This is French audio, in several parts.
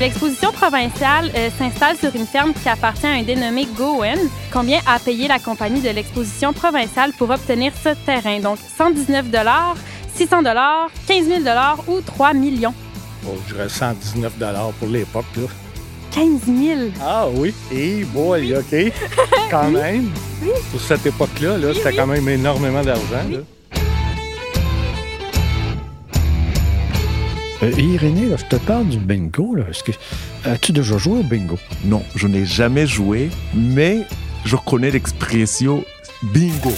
L'exposition provinciale euh, s'installe sur une ferme qui appartient à un dénommé Gowen. Combien a payé la compagnie de l'exposition provinciale pour obtenir ce terrain? Donc 119 600 15 000 ou 3 millions? Oh, je dirais 119 pour l'époque. 15 000. Ah oui. Et boy, OK. Quand même. Oui. Pour cette époque-là, -là, c'était quand même énormément d'argent. Euh, Irénée, là, je te parle du bingo. Là. Que... As-tu déjà joué au bingo? Non, je n'ai jamais joué, mais je connais l'expression bingo.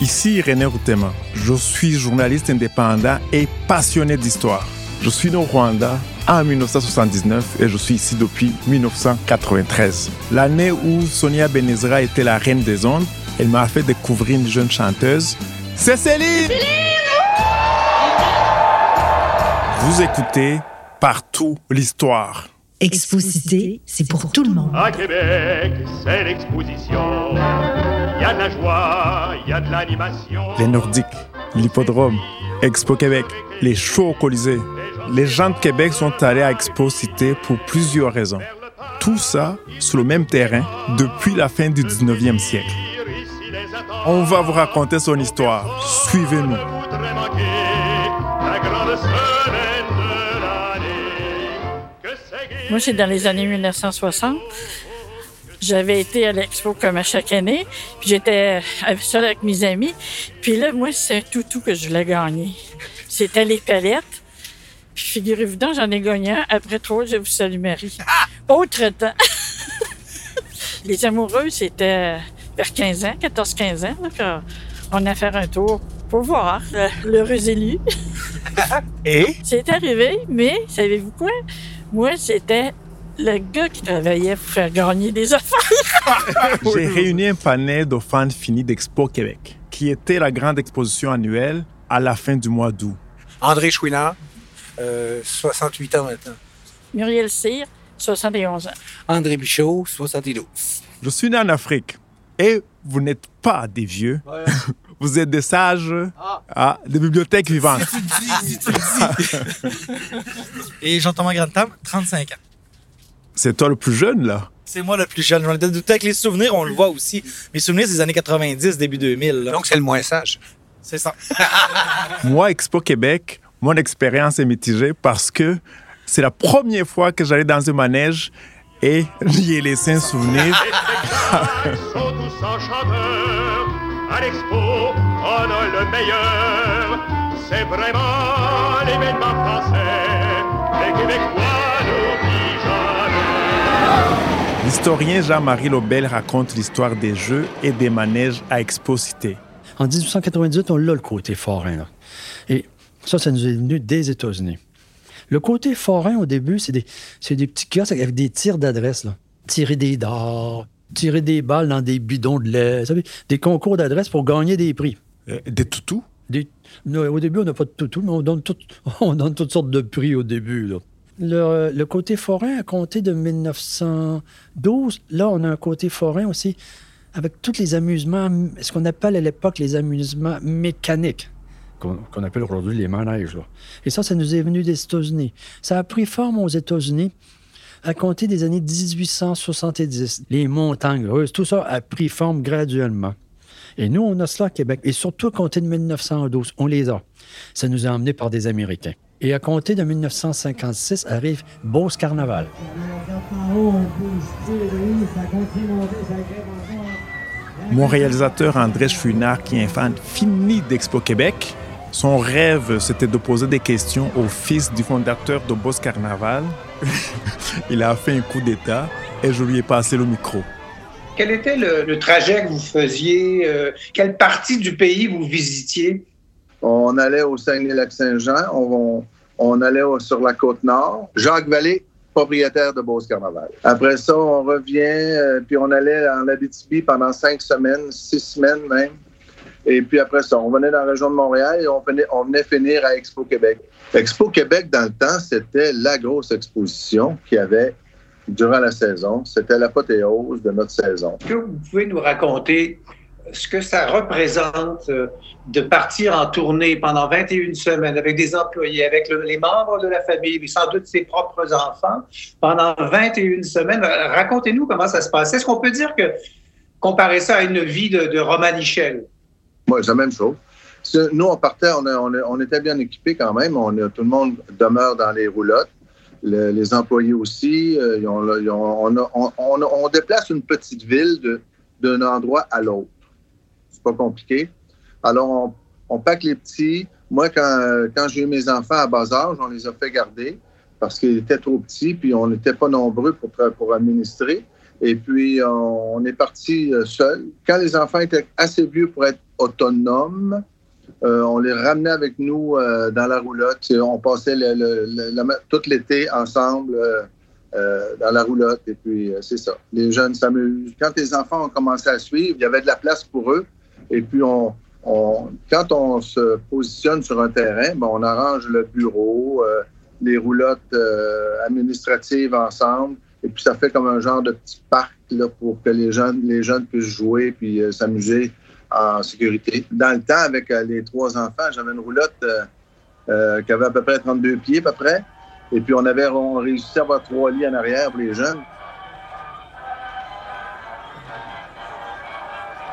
Ici Irénée Routema. Je suis journaliste indépendant et passionné d'histoire. Je suis né au Rwanda en 1979 et je suis ici depuis 1993. L'année où Sonia Benezra était la reine des ondes, elle m'a fait découvrir une jeune chanteuse. C'est Céline! Vous écoutez Partout l'histoire. Exposité, c'est pour tout le monde. À Québec, c'est l'exposition. Il y a de la joie, il y a de l'animation. Les Nordiques, l'hippodrome, Expo Québec, les shows au Colisée. Les gens de Québec sont allés à Expo Cité pour plusieurs raisons. Tout ça sur le même terrain depuis la fin du 19e siècle. On va vous raconter son histoire. Suivez-nous. Moi, c'est dans les années 1960. J'avais été à l'expo comme à chaque année, puis j'étais seule avec mes amis. Puis là, moi, c'est un toutou que je voulais gagner. C'était les palettes. Puis figurez-vous donc, j'en ai gagné un. Après trois, je vous salue Marie. Autre temps. les amoureux, c'était vers 15 ans, 14-15 ans. Là, on a fait un tour pour voir l'heureux élu. Et? C'est arrivé, mais savez-vous quoi? Moi, c'était le gars qui travaillait pour faire gagner des affaires. J'ai réuni un panel de fans finis d'Expo Québec, qui était la grande exposition annuelle à la fin du mois d'août. André Chouinard, 68 ans maintenant. Muriel Cyr, 71 ans. André Bichot, 72. Je suis né en Afrique et vous n'êtes pas des vieux. Vous êtes des sages, ah. Ah, des bibliothèques vivantes. Et Jean-Thomas Grandtam, 35 ans. C'est toi le plus jeune, là? C'est moi le plus jeune. J'en ai douté avec les souvenirs, on le voit aussi. Mes souvenirs, c'est des années 90, début 2000. Donc, c'est le moins sage. C'est ça. moi, Expo Québec, mon expérience est mitigée parce que c'est la première fois que j'allais dans un manège et j'y ai laissé un souvenir. À l'expo, on a le meilleur. C'est vraiment l'événement français. Les Québécois n'oublient jamais. L'historien Jean-Marie Lobel raconte l'histoire des jeux et des manèges à Expo Cité. En 1898, on l'a le côté forain. Là. Et ça, ça nous est venu des États-Unis. Le côté forain, au début, c'est des, des petits kiosques avec des tirs d'adresse. Tirer des dards, tirer des balles dans des bidons de lait, des concours d'adresse pour gagner des prix. Euh, des toutous? Des... au début, on n'a pas de toutous, mais on donne, on donne toutes sortes de prix au début. Le, côté forain a compté de 1912. Là, on a un côté forain aussi avec tous les amusements, ce qu'on appelle à l'époque les amusements mécaniques, qu'on appelle aujourd'hui les manèges. Et ça, ça nous est venu des États-Unis. Ça a pris forme aux États-Unis à compter des années 1870. Les montagnes russes, tout ça a pris forme graduellement. Et nous, on a cela à Québec. Et surtout à compter de 1912, on les a. Ça nous a emmenés par des Américains. Et à compter de 1956 arrive Beauce Carnaval. Mon réalisateur André Chouinard, qui est un fan fini d'Expo Québec, son rêve, c'était de poser des questions au fils du fondateur de Boss Carnaval. Il a fait un coup d'État et je lui ai passé le micro. Quel était le, trajet que vous faisiez? Euh, quelle partie du pays vous visitiez? On allait au Saguenay-Lac-Saint-Jean, on, on, allait sur la côte nord. Jacques Vallée, propriétaire de Beauce Carnaval. Après ça, on revient, euh, puis on allait en Abitibi pendant cinq semaines, six semaines même. Et puis après ça, on venait dans la région de Montréal et on venait, finir à Expo Québec. Expo Québec, dans le temps, c'était la grosse exposition qu'il y avait durant la saison. C'était l'apothéose de notre saison. Est-ce que vous pouvez nous raconter ce que ça représente euh, de partir en tournée pendant 21 semaines avec des employés, avec le- les membres de la famille, sans doute ses propres enfants, pendant 21 semaines? Racontez-nous comment ça se passe. Est-ce qu'on peut dire que comparer ça à une vie de, de Romanichel? Moi, c'est la même chose. Nous, on partait, on, on était bien équipés quand même. On tout le monde demeure dans les roulottes. Le- les employés aussi. euh, on, on- on déplace une petite ville d'un endroit à l'autre. C'est pas compliqué. Alors, on, on pack les petits. Moi, quand, quand j'ai eu mes enfants à bas âge, on les a fait garder parce qu'ils étaient trop petits, puis on n'était pas nombreux pour, pour administrer. Et puis, on, on est parti euh, seul. Quand les enfants étaient assez vieux pour être autonomes, euh, on les ramenait avec nous euh, dans la roulotte. On passait tout l'été ensemble euh, dans la roulotte. Et puis, c'est ça. Les jeunes s'amusent. Quand les enfants ont commencé à suivre, il y avait de la place pour eux. Et puis, on, quand on se positionne sur un terrain, on arrange le bureau, les roulottes administratives ensemble. Et puis, ça fait comme un genre de petit parc là, pour que les jeunes, les jeunes puissent jouer puis s'amuser en sécurité. Dans le temps, avec euh, les trois enfants, j'avais une roulotte euh, euh, qui avait à peu près 32 pieds, à peu près. Et puis, on avait on réussi à avoir trois lits en arrière pour les jeunes.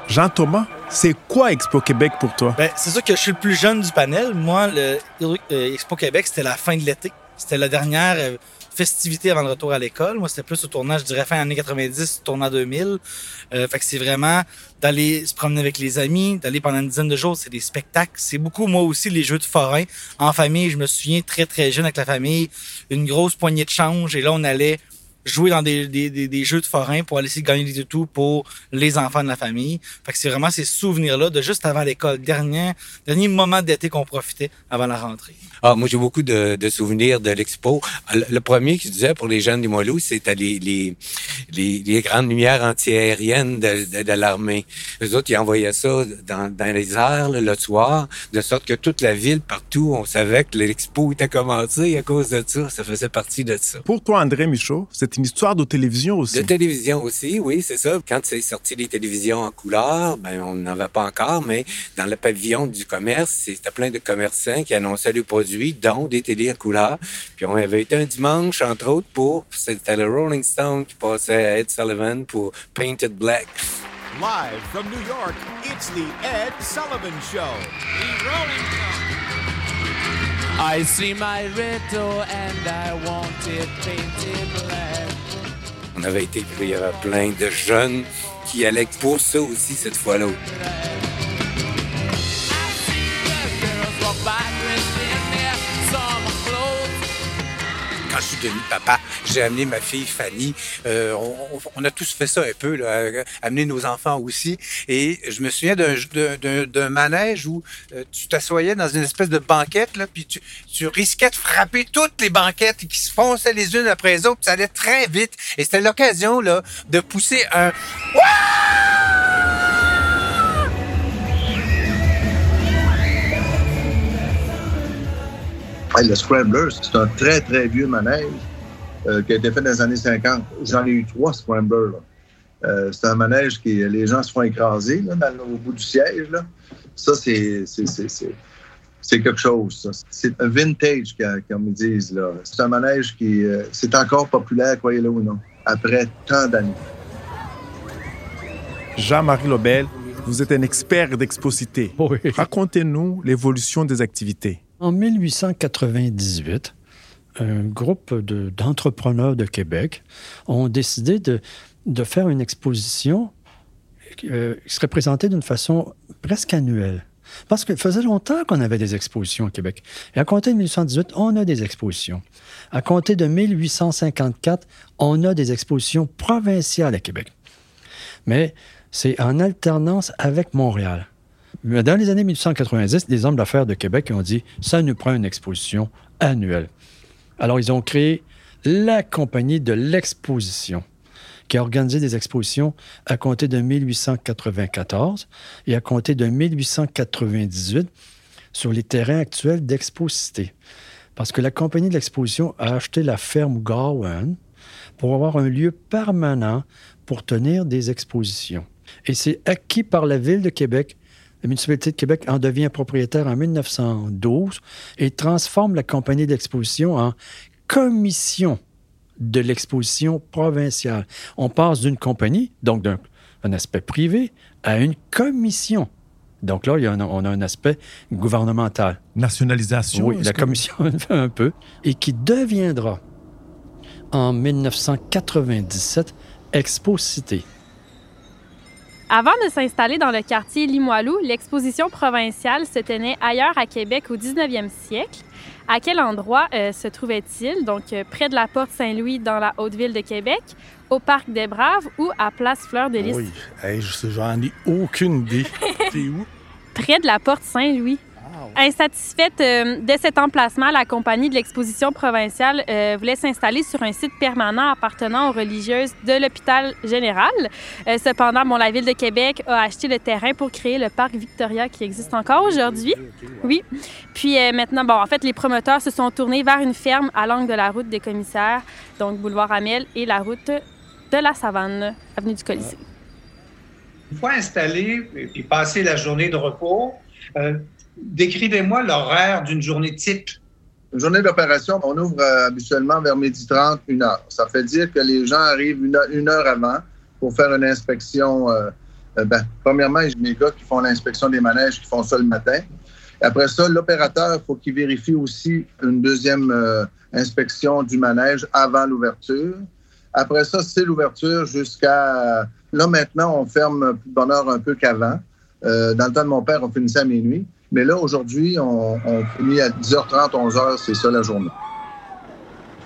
Jean-Thomas, c'est quoi Expo Québec pour toi? Ben, c'est sûr que je suis le plus jeune du panel. Moi, le euh, Expo Québec, c'était la fin de l'été. C'était la dernière euh, festivité avant le retour à l'école. Moi, c'était plus au tournage, je dirais fin années 90, tournant 2000. Euh, fait que c'est vraiment d'aller se promener avec les amis, d'aller pendant une dizaine de jours, c'est des spectacles. C'est beaucoup, moi aussi, les jeux de forain. En famille, je me souviens très, très jeune avec la famille, une grosse poignée de change. Et là, on allait jouer dans des, des, des, des jeux de forain pour aller essayer de gagner des toutous pour les enfants de la famille. Fait que c'est vraiment ces souvenirs-là de juste avant l'école, dernier, dernier moment d'été qu'on profitait avant la rentrée. Ah, moi, j'ai beaucoup de, de souvenirs de l'expo. Le, le premier qui disait pour les jeunes du Moilou, c'était les, les, les, les grandes lumières antiaériennes de, de, de l'armée. Les autres, ils envoyaient ça dans, dans les airs là, le soir, de sorte que toute la ville, partout, on savait que l'expo était commencée à cause de ça. Ça faisait partie de ça. Pour toi, André Michaud, c'est une histoire de télévision aussi. De télévision aussi, oui, c'est ça. Quand c'est sorti les télévisions en couleur, ben on n'en avait pas encore, mais dans le pavillon du commerce, c'était plein de commerçants qui annonçaient leurs produits, dont des télés en couleur. Puis on avait été un dimanche, entre autres, pour c'était le Rolling Stone qui passait à Ed Sullivan pour Painted Black. Live from New York, it's the Ed Sullivan Show. The Rolling I see my riddle and I want it painted black. On avait été, puis il y avait plein de jeunes qui allaient pour ça aussi cette fois-là. Papa, j'ai amené ma fille Fanny. Euh, on, a tous fait ça un peu, là, euh, amener nos enfants aussi. Et je me souviens d'un, manège où euh, tu t'assoyais dans une espèce de banquette, là, puis tu, risquais de frapper toutes les banquettes qui se fonçaient les unes après les autres, puis ça allait très vite. Et c'était l'occasion de pousser un... Hey, le Scrambler, c'est un très, très vieux manège euh, qui a été fait dans les années 50. J'en ai eu trois Scrambler. Euh, c'est un manège qui les gens se font écraser là, dans, au bout du siège. Là. Ça, c'est, c'est, c'est, c'est, c'est quelque chose. Ça. C'est un vintage, comme ils disent. Là. C'est un manège qui euh, c'est encore populaire, croyez-le ou non, après tant d'années. Jean-Marie Lobel, vous êtes un expert d'exposité. Oui. Racontez-nous l'évolution des activités. En 1898, un groupe de- d'entrepreneurs de, Québec ont décidé de, faire une exposition euh, qui serait présentée d'une façon presque annuelle. Parce qu'il faisait longtemps qu'on avait des expositions au Québec. Et à compter de 1818, on a des expositions. À compter de 1854, on a des expositions provinciales à Québec. Mais c'est en alternance avec Montréal. Dans les années 1890, les hommes d'affaires de Québec ont dit ça nous prend une exposition annuelle. Alors, ils ont créé la Compagnie de l'Exposition, qui a organisé des expositions à compter de 1894 et à compter de 1898 sur les terrains actuels d'Exposité. Parce que la Compagnie de l'Exposition a acheté la ferme Gowan pour avoir un lieu permanent pour tenir des expositions. Et c'est acquis par la Ville de Québec. La municipalité de Québec en devient propriétaire en 1912 et transforme la compagnie d'exposition en commission de l'exposition provinciale. On passe d'une compagnie, donc d'un un aspect privé, à une commission. Donc là, il y a un- on a un aspect gouvernemental. Nationalisation. Oui, la que- commission un peu. Et qui deviendra, en 1997, Expo Cité. Avant de s'installer dans le quartier Limoilou, l'exposition provinciale se tenait ailleurs à Québec au 19e siècle. À quel endroit euh, se trouvait-il? Donc, euh, près de la Porte Saint-Louis dans la Haute-Ville de Québec, au Parc des Braves ou à Place Fleur de Lys? Oui. Hey, je sais, j'en ai aucune idée. C'est où? près de la porte Saint-Louis. Insatisfaite euh, de cet emplacement, la compagnie de l'exposition provinciale euh, voulait s'installer sur un site permanent appartenant aux religieuses de l'hôpital général. Euh, cependant, bon, la ville de Québec a acheté le terrain pour créer le parc Victoria qui existe encore aujourd'hui. Oui. Puis maintenant, bon, en fait, les promoteurs se sont tournés vers une ferme à l'angle de la route des commissaires, donc boulevard Amel et la route de la Savane, avenue du Colisée. Une fois installé et puis passé la journée de repos, décrivez-moi l'horaire d'une journée type. Une journée d'opération, on ouvre euh, habituellement vers midi 30, une heure. Ça fait dire que les gens arrivent une heure, avant pour faire une inspection. euh, euh, ben, premièrement, j'ai mes gars qui font l'inspection des manèges, qui font ça le matin. Après ça, l'opérateur, il faut qu'il vérifie aussi une deuxième euh, inspection du manège avant l'ouverture. Après ça, c'est l'ouverture jusqu'à... Là, maintenant, on ferme plus de bonne heure un peu qu'avant. Dans le temps de mon père, on finissait à minuit. Mais là, aujourd'hui, on, finit à 10h30, 11h, c'est ça la journée.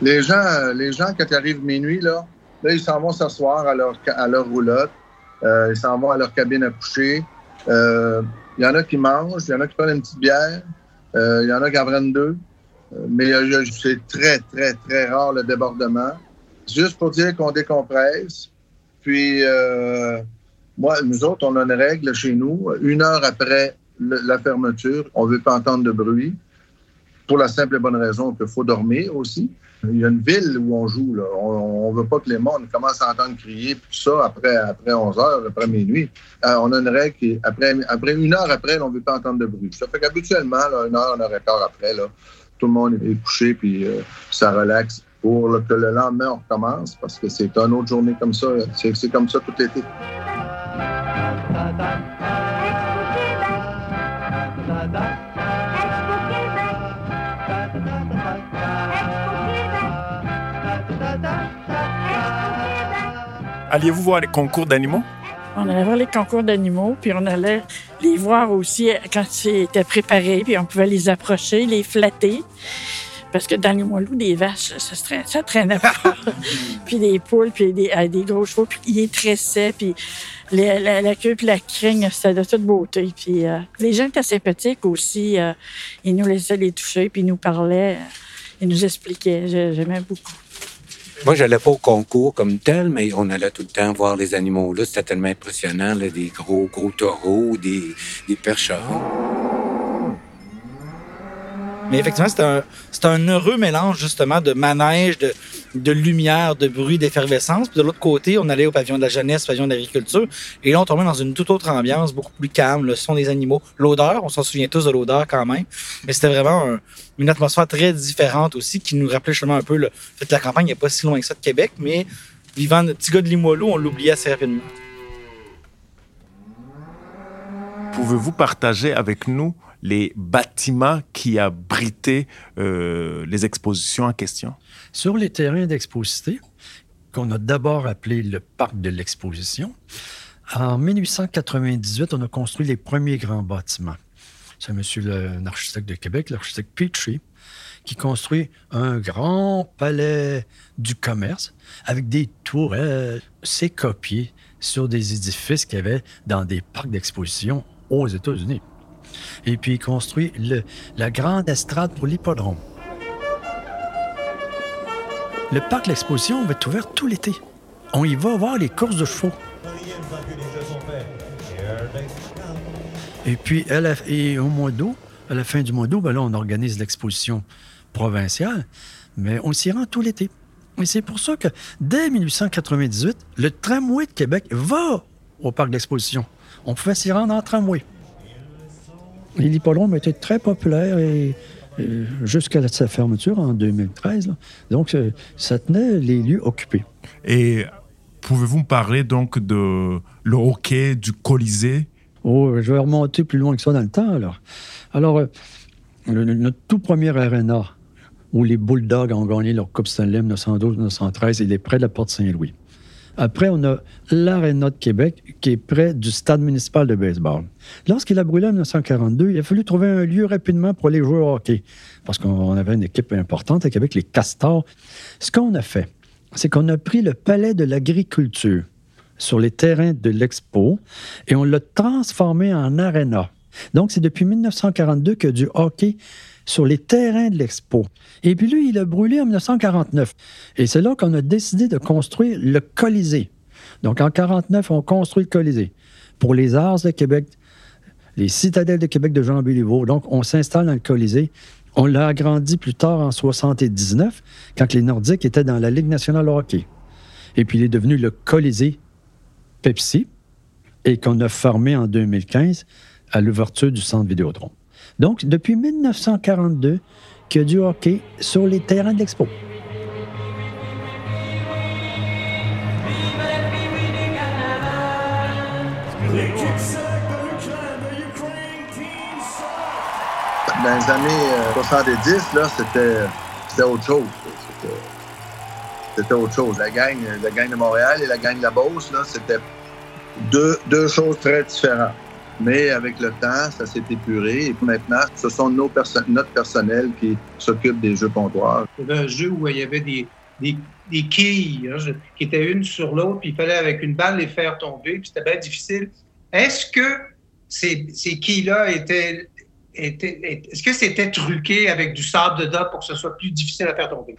Les gens, euh, les gens quand ils arrivent minuit, là, là ils s'en vont s'asseoir à leur, à leur roulotte. Euh, ils s'en vont à leur cabine à coucher. Euh, Il y en a qui mangent, il y en a qui prennent une petite bière, euh, il y en a qui en prennent deux. Euh, mais c'est très, très, très rare le débordement. Juste pour dire qu'on décompresse. Puis, euh, moi, nous autres, on a une règle chez nous. Une heure après la fermeture, on ne veut pas entendre de bruit. Pour la simple et bonne raison qu'il faut dormir aussi. Il y a une ville où on joue. Là. On ne veut pas que les mondes commencent à entendre crier, tout ça après, après 11 heures, après minuit. Euh, on a une règle qui, après, après une heure après, on ne veut pas entendre de bruit. Ça fait qu'habituellement, une heure, une heure et quart après, là, tout le monde est couché, puis euh, ça relaxe pour que le lendemain, on recommence, parce que c'est une autre journée comme ça. C'est comme ça tout l'été. Alliez-vous voir les concours d'animaux? On allait voir les concours d'animaux, puis on allait les voir aussi quand c'était préparé, puis on pouvait les approcher, les flatter. Parce que dans les Limoilou, des vaches, ça, se traînait, ça traînait pas. puis des poules, puis des, euh, des gros chevaux, puis ils les tressaient, puis les- la, la queue puis la craigne, c'était de toute beauté. Puis euh, les gens étaient sympathiques aussi. euh, ils nous laissaient les toucher, puis ils nous parlaient, euh, ils nous expliquaient. J'ai- J'aimais beaucoup. Moi, j'allais pas au concours comme tel, mais on allait tout le temps voir les animaux là. C'était tellement impressionnant, des gros, gros taureaux, des, des percherons. Mais effectivement, c'est un, un heureux mélange, justement, de manège, de, de lumière, de bruit, d'effervescence. Puis de l'autre côté, on allait au pavillon de la jeunesse, pavillon de l'agriculture. Et là, on tombait dans une toute autre ambiance, beaucoup plus calme, le son des animaux. L'odeur, on s'en souvient tous de l'odeur quand même. Mais c'était vraiment un- une atmosphère très différente aussi, qui nous rappelait justement un peu le fait que la campagne n'est pas si loin que ça de Québec, mais vivant le petit gars de Limoilou, on l'oubliait assez rapidement. Pouvez-vous partager avec nous les bâtiments qui abritaient euh, les expositions en question? Sur les terrains d'exposité, qu'on a d'abord appelé le parc de l'exposition, en 1898, on a construit les premiers grands bâtiments. C'est monsieur l'architecte de Québec, l'architecte Petrie, qui construit un grand palais du commerce avec des tourelles. C'est copié sur des édifices qu'il y avait dans des parcs d'exposition aux États-Unis. Et puis, il construit le- la grande estrade pour l'hippodrome. Le parc l'exposition va être ouvert tout l'été. On y va voir les courses de chevaux. Et puis, au mois d'août, à la fin du mois d'août, ben là, on organise l'exposition provinciale, mais on s'y rend tout l'été. Et c'est pour ça que, dès 1898, le tramway de Québec va au parc d'exposition. On pouvait s'y rendre en tramway. Et l'hippodrome était très populaire et, et jusqu'à sa fermeture en 2013. là. Donc, euh, ça tenait les lieux occupés. Et pouvez-vous me parler donc de le hockey, du Colisée? Oh, je vais remonter plus loin que ça dans le temps, alors. Alors, euh, le- notre tout premier arena où les Bulldogs ont gagné leur Coupe Stanley 1912-1913, il est près de la Porte Saint-Louis. Après, on a l'Arena de Québec, qui est près du stade municipal de baseball. Lorsqu'il a brûlé en 1942, il a fallu trouver un lieu rapidement pour aller jouer au hockey, parce qu'on avait une équipe importante à Québec, les Castors. Ce qu'on a fait, c'est qu'on a pris le palais de l'agriculture sur les terrains de l'Expo et on l'a transformé en aréna. Donc, c'est depuis 1942 que du hockey sur les terrains de l'Expo. Et puis lui, il a brûlé en 1949. Et c'est là qu'on a décidé de construire le Colisée. Donc, en 1949, on construit le Colisée pour les Arts de Québec, les Citadelles de Québec de Jean Béliveau. Donc, on s'installe dans le Colisée. On l'a agrandi plus tard en 79, quand les Nordiques étaient dans la Ligue nationale de hockey. Et puis, il est devenu le Colisée Pepsi et qu'on a formé en 2015 à l'ouverture du centre Vidéotron. Donc, depuis 1942, qu'il y a du hockey sur les terrains de l'Expo. Dans les années euh, 70, là, c'était, autre chose. C'était, autre chose. La gang, la de Montréal et la gang de la Beauce, c'était deux choses très différentes. Mais avec le temps, ça s'est épuré. Et maintenant, ce sont nos notre personnel qui s'occupe des jeux comptoirs. Il y avait un jeu où il y avait des, des, des quilles hein, qui étaient une sur l'autre, puis il fallait avec une balle les faire tomber, puis c'était bien difficile. Est-ce que ces, ces quilles-là étaient, étaient- est-ce que c'était truqué avec du sable dedans pour que ce soit plus difficile à faire tomber?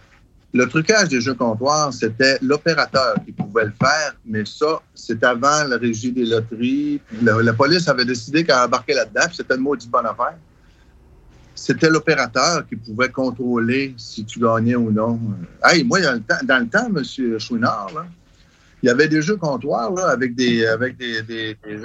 Le trucage des jeux comptoirs, c'était l'opérateur qui pouvait le faire, mais ça, c'est avant la régie des loteries. La, police avait décidé qu'elle embarquait là-dedans, puis c'était une maudite bonne affaire. C'était l'opérateur qui pouvait contrôler si tu gagnais ou non. Hey, moi, dans le temps, dans le temps M. Chouinard, il y avait des jeux comptoirs avec, des,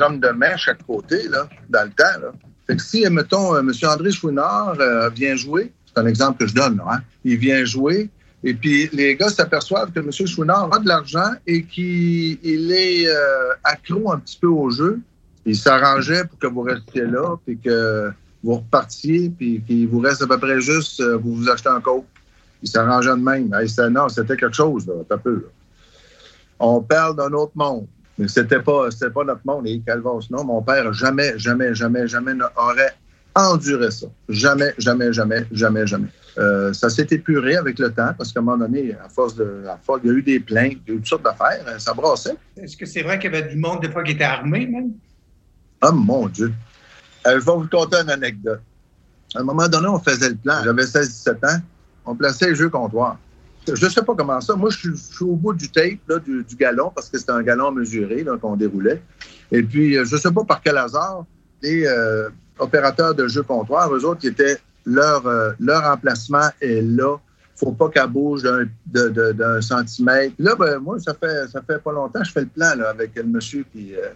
hommes de main à chaque côté, dans le temps. Fait que si, mettons, euh, M. André Chouinard euh, vient jouer, c'est un exemple que je donne, là, hein, il vient jouer, et puis les gars s'aperçoivent que M. Chouinard a de l'argent et qu'il il est euh, accro un petit peu au jeu. Il s'arrangeait pour que vous restiez là, puis que vous repartiez, puis qu'il vous reste à peu près juste, euh, vous vous achetez un coke. Il s'arrangeait de même. Hey, non, c'était quelque chose, là, un peu. On parle d'un autre monde. Mais c'était pas, c'était pas notre monde, les Calvos. Non, mon père, jamais, jamais, jamais, jamais n'aurait enduré ça. Jamais, jamais, jamais, jamais, jamais. Euh, ça s'est épuré avec le temps parce qu'à un moment donné, à force de, à force, il y a eu des plaintes, il y a eu toutes sortes d'affaires, hein, ça brassait. Est-ce que c'est vrai qu'il y avait du monde, des fois, qui était armé, même? Ah, mon Dieu. Euh, je vais vous conter une anecdote. À un moment donné, on faisait le plan. J'avais 16-17 ans. On plaçait les jeux comptoirs. Je ne sais pas comment ça. Moi, je suis, au bout du tape, là, du, du galon, parce que c'était un galon mesuré qu'on déroulait. Et puis, euh, je ne sais pas par quel hasard, les euh, opérateurs de jeux comptoirs, eux autres, qui étaient leur, euh, leur emplacement est là. faut pas qu'elle bouge d'un centimètre. Là, ben, moi, ça fait, ça fait pas longtemps je fais le plan là, avec le monsieur qui. euh,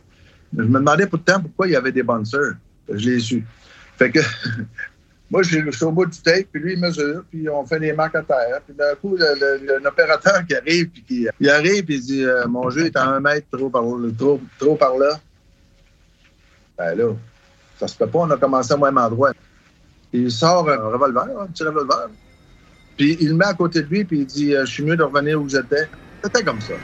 je me demandais pourtant pourquoi il y avait des bouncers. Je l'ai su. Fait que moi, je suis au bout du tape, puis lui, il mesure, puis on fait des marques à terre. Puis d'un coup, l'opérateur qui arrive, puis qui il arrive, puis il dit euh, Mon jeu est à un mètre trop par, trop, trop par là. Ben là, ça se peut pas, on a commencé au même endroit. Il sort un revolver, un petit revolver. Puis il le met à côté de lui, puis il dit euh, Je suis mieux de revenir où j'étais. C'était comme ça.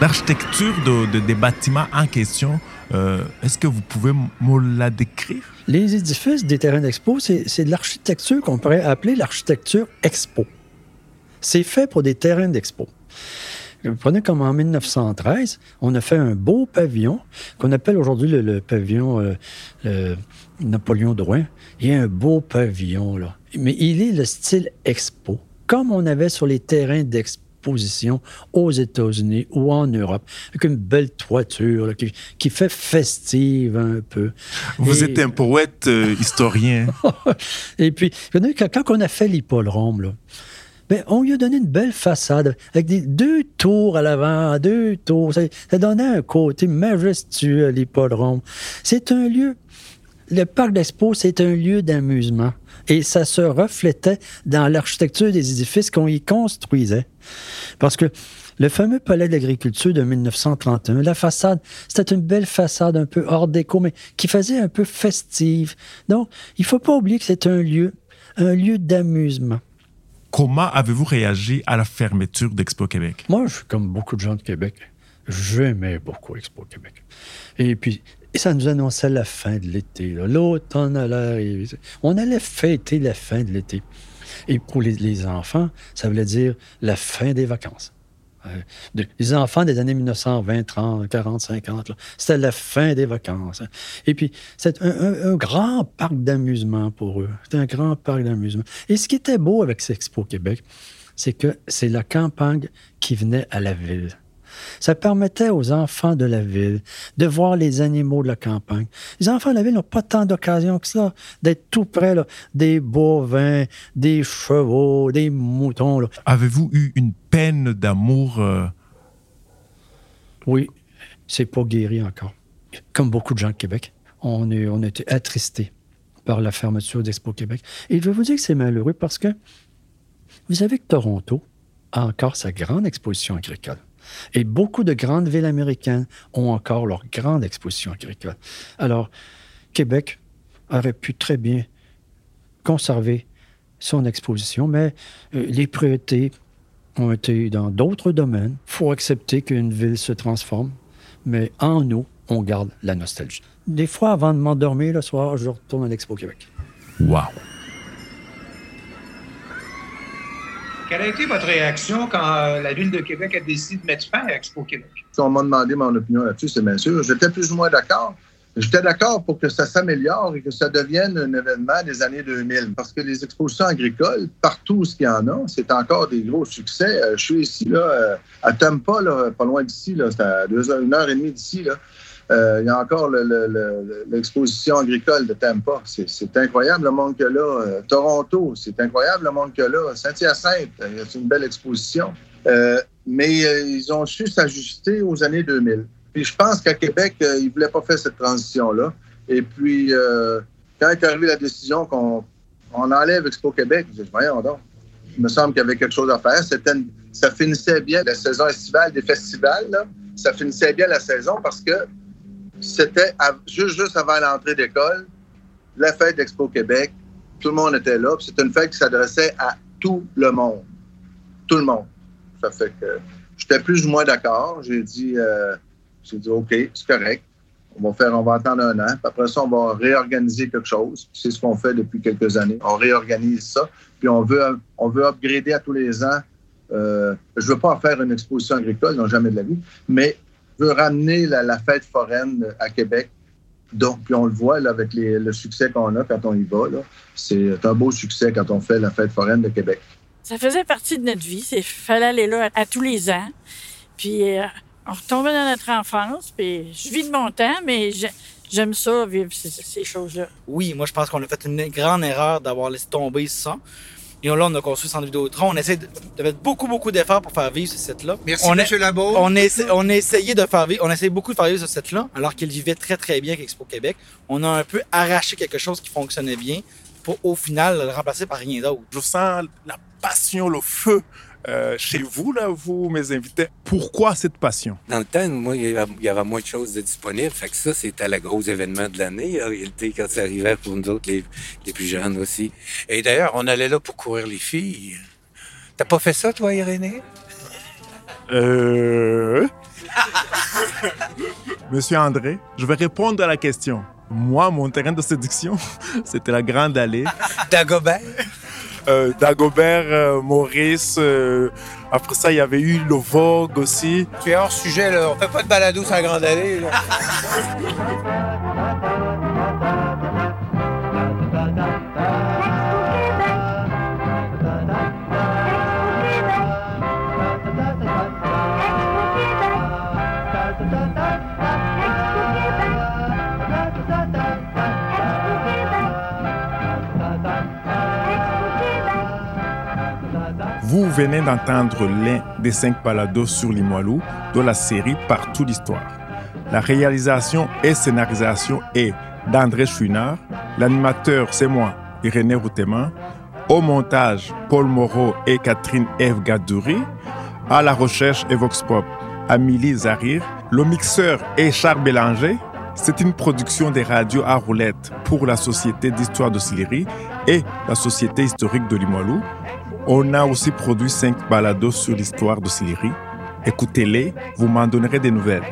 L'architecture de- de- des bâtiments en question, euh, est-ce que vous pouvez me la décrire? Les édifices des terrains d'expo, c'est c'est de l'architecture qu'on pourrait appeler l'architecture expo. C'est fait pour des terrains d'expo. Vous prenez comme en 1913, on a fait un beau pavillon qu'on appelle aujourd'hui le, le pavillon euh, le Napoléon Drouin. Il y a un beau pavillon, là. Mais il est le style expo, comme on avait sur les terrains d'exposition aux États-Unis ou en Europe, avec une belle toiture là, qui, qui fait festive un peu. Vous Et- êtes un poète euh, historien. et puis, vous savez, quand, quand on a fait l'hippodrome, ben, on lui a donné une belle façade avec deux tours à l'avant, deux tours. Ça, ça donnait un côté majestueux à l'hippodrome. C'est un lieu, le parc d'Expo, c'est un lieu d'amusement. Et ça se reflétait dans l'architecture des édifices qu'on y construisait. Parce que le fameux palais d'agriculture de 1931, la façade, c'était une belle façade un peu hors déco, mais qui faisait un peu festive. Donc, il faut pas oublier que c'est un lieu, un lieu d'amusement. Comment avez-vous réagi à la fermeture d'Expo Québec? Moi, je suis comme beaucoup de gens de Québec. J'aimais beaucoup Expo Québec. Et puis, et ça nous annonçait la fin de l'été. L'automne allait arriver. On allait fêter la fin de l'été. Et pour les enfants, ça voulait dire la fin des vacances. Euh, de- les enfants des années 1920, 30, 40, 50, là, c'était la fin des vacances. hein. Et puis, c'est un, un- un grand parc d'amusement pour eux. C'était un grand parc d'amusement. Et ce qui était beau avec cette Expo Québec, c'est que c'est la campagne qui venait à la ville. Ça permettait aux enfants de la ville de voir les animaux de la campagne. Les enfants de la ville n'ont pas tant d'occasions que ça d'être tout près là, des bovins, des chevaux, des moutons. Avez-vous eu une peine d'amour euh, Oui, c'est pas guéri encore. Comme beaucoup de gens de Québec, on, est, on a été attristés par la fermeture d'Expo Québec. Et je vais vous dire que c'est malheureux parce que vous savez que Toronto a encore sa grande exposition agricole. Et beaucoup de grandes villes américaines ont encore leur grande exposition agricole. Alors, Québec aurait pu très bien conserver son exposition, mais euh, les priorités ont été dans d'autres domaines. Il faut accepter qu'une ville se transforme, mais en nous, on garde la nostalgie. Des fois, avant de m'endormir le soir, je retourne à l'Expo Québec. Wow! Quelle a été votre réaction quand euh, la Ville de Québec a décidé de mettre fin à Expo Québec? Si on m'a demandé mon opinion là-dessus, c'est bien sûr. J'étais plus ou moins d'accord. J'étais d'accord pour que ça s'améliore et que ça devienne un événement des années 2000. Parce que les expositions agricoles, partout où il y en a, c'est encore des gros succès. Euh, je suis ici, là, euh, à Tampa, pas loin d'ici, c'est à deux heures, une heure et demie d'ici. Euh, il y a encore le- le- le- l'exposition agricole de Tampa. C'est incroyable le monde a là. Euh, Toronto, c'est incroyable le monde a là. Saint-Hyacinthe, euh, c'est une belle exposition. Euh, mais euh, ils ont su s'ajuster aux années 2000. Puis je pense qu'à Québec, euh, ils ne voulaient pas faire cette transition-là. Et puis, euh, quand est arrivée la décision qu'on on enlève Expo Québec, je dis, voyons donc, il me semble qu'il y avait quelque chose à faire. Ça finissait bien la saison estivale des festivals. Ça finissait bien la saison parce que c'était juste, avant l'entrée d'école, la fête d'Expo Québec. Tout le monde était là. C'était une fête qui s'adressait à tout le monde. Tout le monde. Ça fait que j'étais plus ou moins d'accord. J'ai dit, euh, OK, c'est correct. On va faire, on va attendre un an. Après ça, on va réorganiser quelque chose. C'est ce qu'on fait depuis quelques années. On réorganise ça. Puis on veut, on veut upgrader à tous les ans. Euh, je veux pas en faire une exposition agricole, non jamais de la vie, mais je veux ramener la, la fête foraine à Québec. Donc, puis on le voit là, avec les- le succès qu'on a quand on y va. là. C'est un beau succès quand on fait la fête foraine de Québec. Ça faisait partie de notre vie. Il fallait aller là à, à tous les ans. Puis euh, on retombait dans notre enfance. Puis je vis de mon temps, mais j'ai- j'aime ça, vivre ces, ces choses-là. Oui, moi, je pense qu'on a fait une grande erreur d'avoir laissé tomber ça. Et là, on a construit le centre Vidéotron. On essaie de, de mettre beaucoup, beaucoup d'efforts pour faire vivre ce site-là. Merci, on a- Monsieur Labo. On essa- on a essayé de faire vivre, on a essayé beaucoup de faire vivre ce site-là, alors qu'il vivait très, très bien avec Expo Québec. On a un peu arraché quelque chose qui fonctionnait bien pour, au final, le remplacer par rien d'autre. Je sens la passion, le feu euh, chez vous, là, vous, mes invités. Pourquoi cette passion? Dans le temps, moi, il y avait- moins de choses de disponibles. Fait que ça, c'était le gros événement de l'année, en réalité, quand ça arrivait pour nous autres, les, les plus jeunes aussi. Et d'ailleurs, on allait là pour courir les filles. T'as pas fait ça, toi, Irénée? Euh... Monsieur André, je vais répondre à la question. Moi, mon terrain de séduction, c'était la Grande Allée. Dagobert? Euh, Dagobert, euh, Maurice. euh, après ça, il y avait eu le Vogue aussi. Tu es hors sujet, là. On fait pas de balado sur la Grande Allée, là. Vous venez d'entendre l'un des cinq balados sur Limoilou de la série Partout l'histoire. La réalisation et scénarisation est d'André Chouinard. L'animateur, c'est moi, Irénée Routeman. Au montage, Paul Moreau et Catherine Eve Gadouri. À la recherche et Vox Pop, Amélie Zarir. Le mixeur est Charles Bélanger. C'est une production des radios à roulettes pour la Société d'histoire de Sillery et la Société historique de Limoilou. On a aussi produit cinq balados sur l'histoire de Sillery. Écoutez-les, vous m'en donnerez des nouvelles.